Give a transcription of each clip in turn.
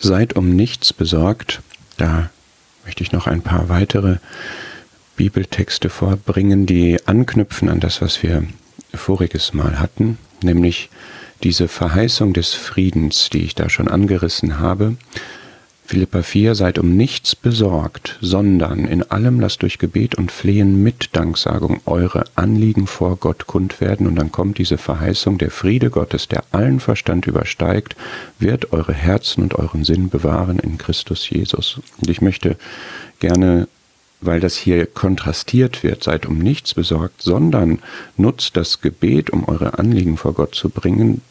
Seid um nichts besorgt. Da möchte ich noch ein paar weitere Bibeltexte vorbringen, die anknüpfen an das, was wir voriges Mal hatten, nämlich diese Verheißung des Friedens, die ich da schon angerissen habe. Philippa 4, seid um nichts besorgt, sondern in allem lasst durch Gebet und Flehen mit Danksagung eure Anliegen vor Gott kund werden. Und dann kommt diese Verheißung, der Friede Gottes, der allen Verstand übersteigt, wird eure Herzen und euren Sinn bewahren in Christus Jesus. Und ich möchte gerne weil das hier kontrastiert wird, seid um nichts besorgt, sondern nutzt das Gebet, um eure Anliegen vor Gott zu bringen,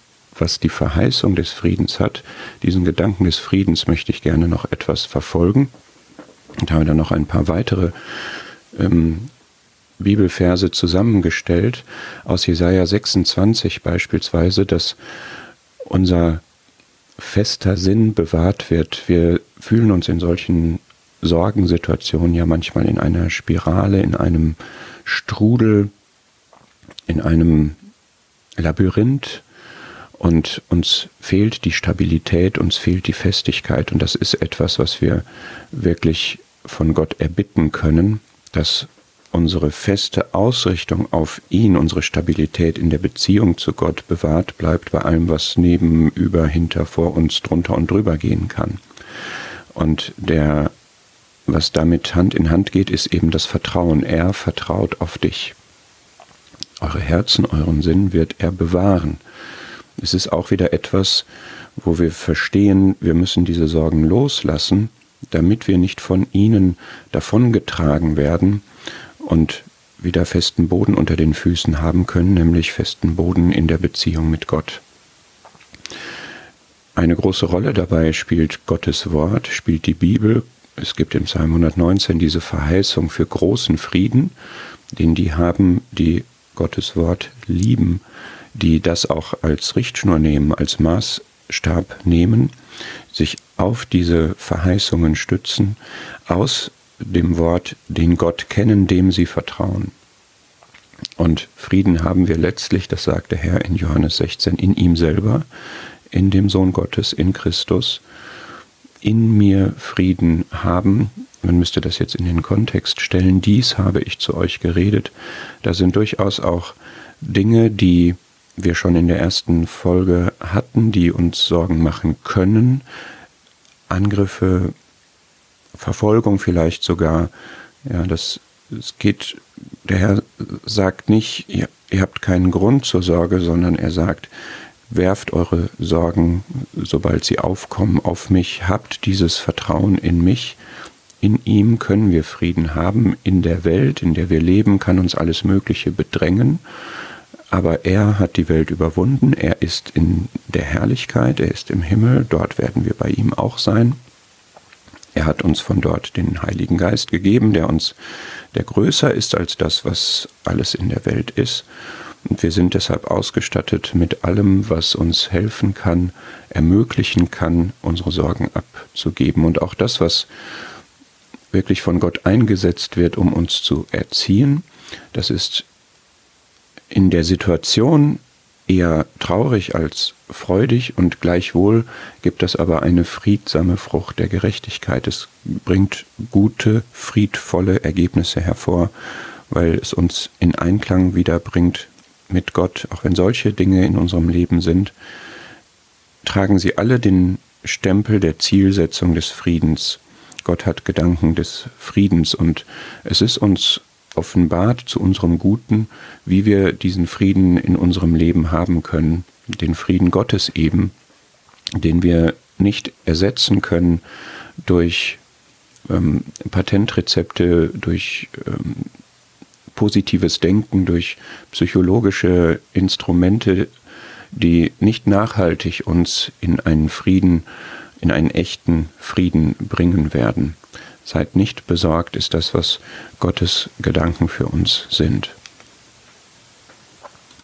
was die Verheißung des Friedens hat. Diesen Gedanken des Friedens möchte ich gerne noch etwas verfolgen und habe dann noch ein paar weitere ähm, Bibelverse zusammengestellt, aus Jesaja 26 beispielsweise, dass unser fester Sinn bewahrt wird. Wir fühlen uns in solchen Sorgensituationen ja manchmal in einer Spirale, in einem Strudel, in einem Labyrinth und uns fehlt die Stabilität, uns fehlt die Festigkeit und das ist etwas, was wir wirklich von Gott erbitten können, dass unsere feste Ausrichtung auf ihn, unsere Stabilität in der Beziehung zu Gott bewahrt bleibt bei allem, was neben, über, hinter, vor uns, drunter und drüber gehen kann. Und der, was damit Hand in Hand geht, ist eben das Vertrauen. Er vertraut auf dich. Eure Herzen, euren Sinn wird er bewahren. Es ist auch wieder etwas, wo wir verstehen, wir müssen diese Sorgen loslassen, damit wir nicht von ihnen davongetragen werden und wieder festen Boden unter den Füßen haben können, nämlich festen Boden in der Beziehung mit Gott. Eine große Rolle dabei spielt Gottes Wort, spielt die Bibel. Es gibt im Psalm 119 diese Verheißung für großen Frieden, den die haben, die Gottes Wort lieben die das auch als Richtschnur nehmen, als Maßstab nehmen, sich auf diese Verheißungen stützen, aus dem Wort, den Gott kennen, dem sie vertrauen. Und Frieden haben wir letztlich, das sagt der Herr in Johannes 16, in ihm selber, in dem Sohn Gottes, in Christus, in mir Frieden haben. Man müsste das jetzt in den Kontext stellen. Dies habe ich zu euch geredet. Da sind durchaus auch Dinge, die wir schon in der ersten Folge hatten, die uns Sorgen machen können. Angriffe, Verfolgung vielleicht sogar. Ja, das, es geht, der Herr sagt nicht, ihr, ihr habt keinen Grund zur Sorge, sondern er sagt, werft eure Sorgen, sobald sie aufkommen, auf mich, habt dieses Vertrauen in mich. In ihm können wir Frieden haben. In der Welt, in der wir leben, kann uns alles Mögliche bedrängen aber er hat die Welt überwunden, er ist in der Herrlichkeit, er ist im Himmel, dort werden wir bei ihm auch sein. Er hat uns von dort den Heiligen Geist gegeben, der uns, der größer ist als das, was alles in der Welt ist. Und wir sind deshalb ausgestattet mit allem, was uns helfen kann, ermöglichen kann, unsere Sorgen abzugeben. Und auch das, was wirklich von Gott eingesetzt wird, um uns zu erziehen, das ist in der Situation eher traurig als freudig und gleichwohl gibt es aber eine friedsame Frucht der Gerechtigkeit. Es bringt gute, friedvolle Ergebnisse hervor, weil es uns in Einklang wiederbringt mit Gott, auch wenn solche Dinge in unserem Leben sind, tragen sie alle den Stempel der Zielsetzung des Friedens. Gott hat Gedanken des Friedens und es ist uns offenbart zu unserem Guten, wie wir diesen Frieden in unserem Leben haben können, den Frieden Gottes eben, den wir nicht ersetzen können durch ähm, Patentrezepte, durch ähm, positives Denken, durch psychologische Instrumente, die nicht nachhaltig uns in einen Frieden, in einen echten Frieden bringen werden. Seid nicht besorgt, ist das, was Gottes Gedanken für uns sind.